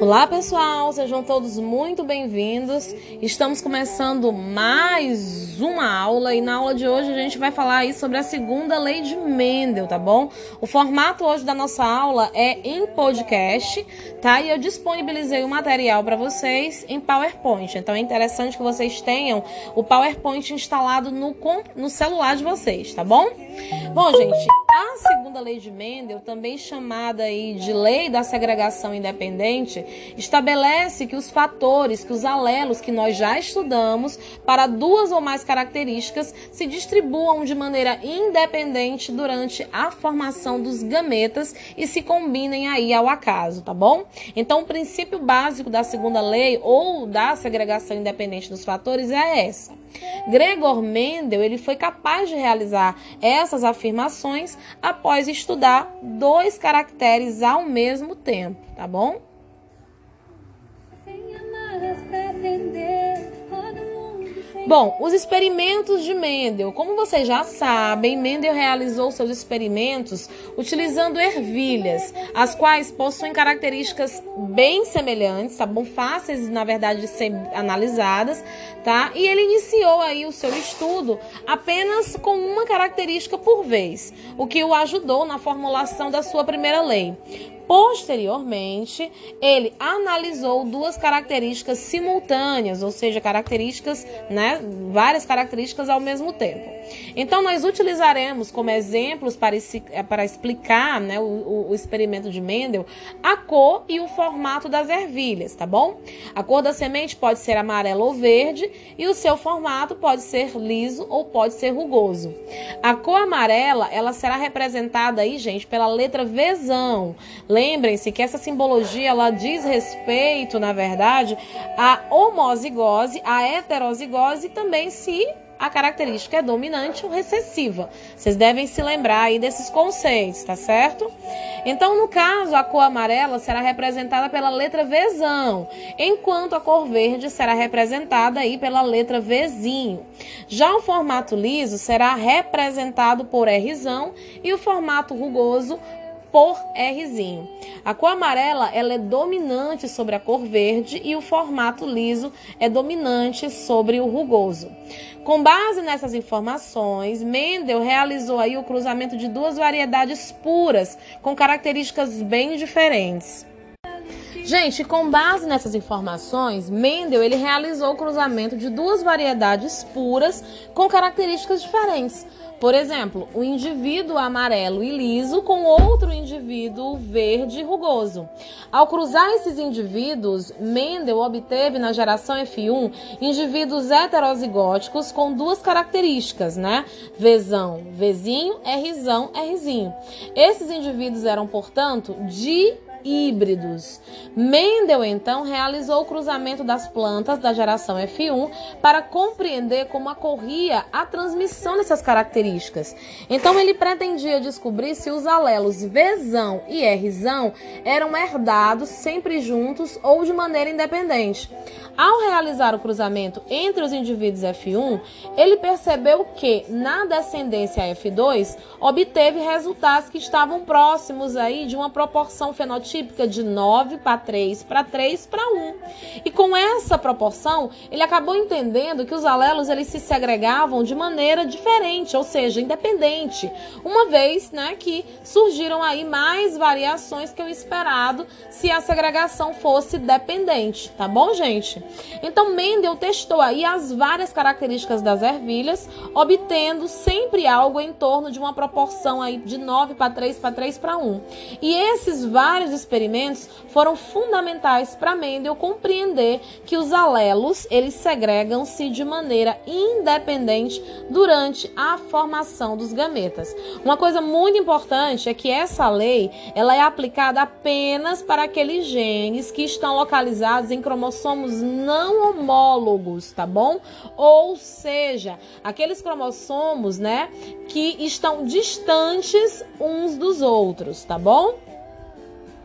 Olá pessoal, sejam todos muito bem-vindos. Estamos começando mais uma aula e na aula de hoje a gente vai falar aí sobre a segunda lei de Mendel, tá bom? O formato hoje da nossa aula é em podcast, tá? E eu disponibilizei o material para vocês em PowerPoint. Então é interessante que vocês tenham o PowerPoint instalado no, no celular de vocês, tá bom? Bom, gente, a segunda lei de Mendel, também chamada aí de lei da segregação independente, estabelece que os fatores, que os alelos que nós já estudamos para duas ou mais características se distribuam de maneira independente durante a formação dos gametas e se combinem aí ao acaso, tá bom? Então, o princípio básico da segunda lei ou da segregação independente dos fatores é essa. Gregor Mendel ele foi capaz de realizar essas afirmações após estudar dois caracteres ao mesmo tempo, tá bom? Bom, os experimentos de Mendel. Como vocês já sabem, Mendel realizou seus experimentos utilizando ervilhas, as quais possuem características bem semelhantes, tá bom? Fáceis, na verdade, de ser analisadas, tá? E ele iniciou aí o seu estudo apenas com uma característica por vez, o que o ajudou na formulação da sua primeira lei. Posteriormente, ele analisou duas características simultâneas, ou seja, características, né, várias características ao mesmo tempo. Então, nós utilizaremos como exemplos para, eh, para explicar né, o, o experimento de Mendel a cor e o formato das ervilhas, tá bom? A cor da semente pode ser amarela ou verde e o seu formato pode ser liso ou pode ser rugoso. A cor amarela, ela será representada aí, gente, pela letra Vzão. Lembrem-se que essa simbologia ela diz respeito, na verdade, à homozigose, à heterozigose e também se a característica é dominante ou recessiva. Vocês devem se lembrar aí desses conceitos, tá certo? Então, no caso, a cor amarela será representada pela letra Vzão, enquanto a cor verde será representada aí pela letra Vzinho. Já o formato liso será representado por Rzão e o formato rugoso por Rzinho. A cor amarela ela é dominante sobre a cor verde e o formato liso é dominante sobre o rugoso. Com base nessas informações, Mendel realizou aí o cruzamento de duas variedades puras com características bem diferentes. Gente, com base nessas informações, Mendel ele realizou o cruzamento de duas variedades puras com características diferentes. Por exemplo, o indivíduo amarelo e liso com outro indivíduo verde e rugoso. Ao cruzar esses indivíduos, Mendel obteve na geração F1 indivíduos heterozigóticos com duas características, né? Vzão, Vzinho, Rzão, Rzinho. Esses indivíduos eram, portanto, de híbridos. Mendel então realizou o cruzamento das plantas da geração F1 para compreender como ocorria a transmissão dessas características. Então ele pretendia descobrir se os alelos Vzão e Rzão eram herdados sempre juntos ou de maneira independente. Ao realizar o cruzamento entre os indivíduos F1, ele percebeu que na descendência F2 obteve resultados que estavam próximos aí de uma proporção fenotípica de 9 para 3 para 3 para 1. E com essa proporção, ele acabou entendendo que os alelos eles se segregavam de maneira diferente, ou seja, independente, uma vez, né, que surgiram aí mais variações que o esperado se a segregação fosse dependente, tá bom, gente? Então Mendel testou aí as várias características das ervilhas, obtendo sempre algo em torno de uma proporção aí de 9 para 3 para 3 para 1. E esses vários experimentos foram fundamentais para Mendel compreender que os alelos, eles segregam-se de maneira independente durante a formação dos gametas. Uma coisa muito importante é que essa lei, ela é aplicada apenas para aqueles genes que estão localizados em cromossomos não homólogos, tá bom? Ou seja, aqueles cromossomos, né, que estão distantes uns dos outros, tá bom?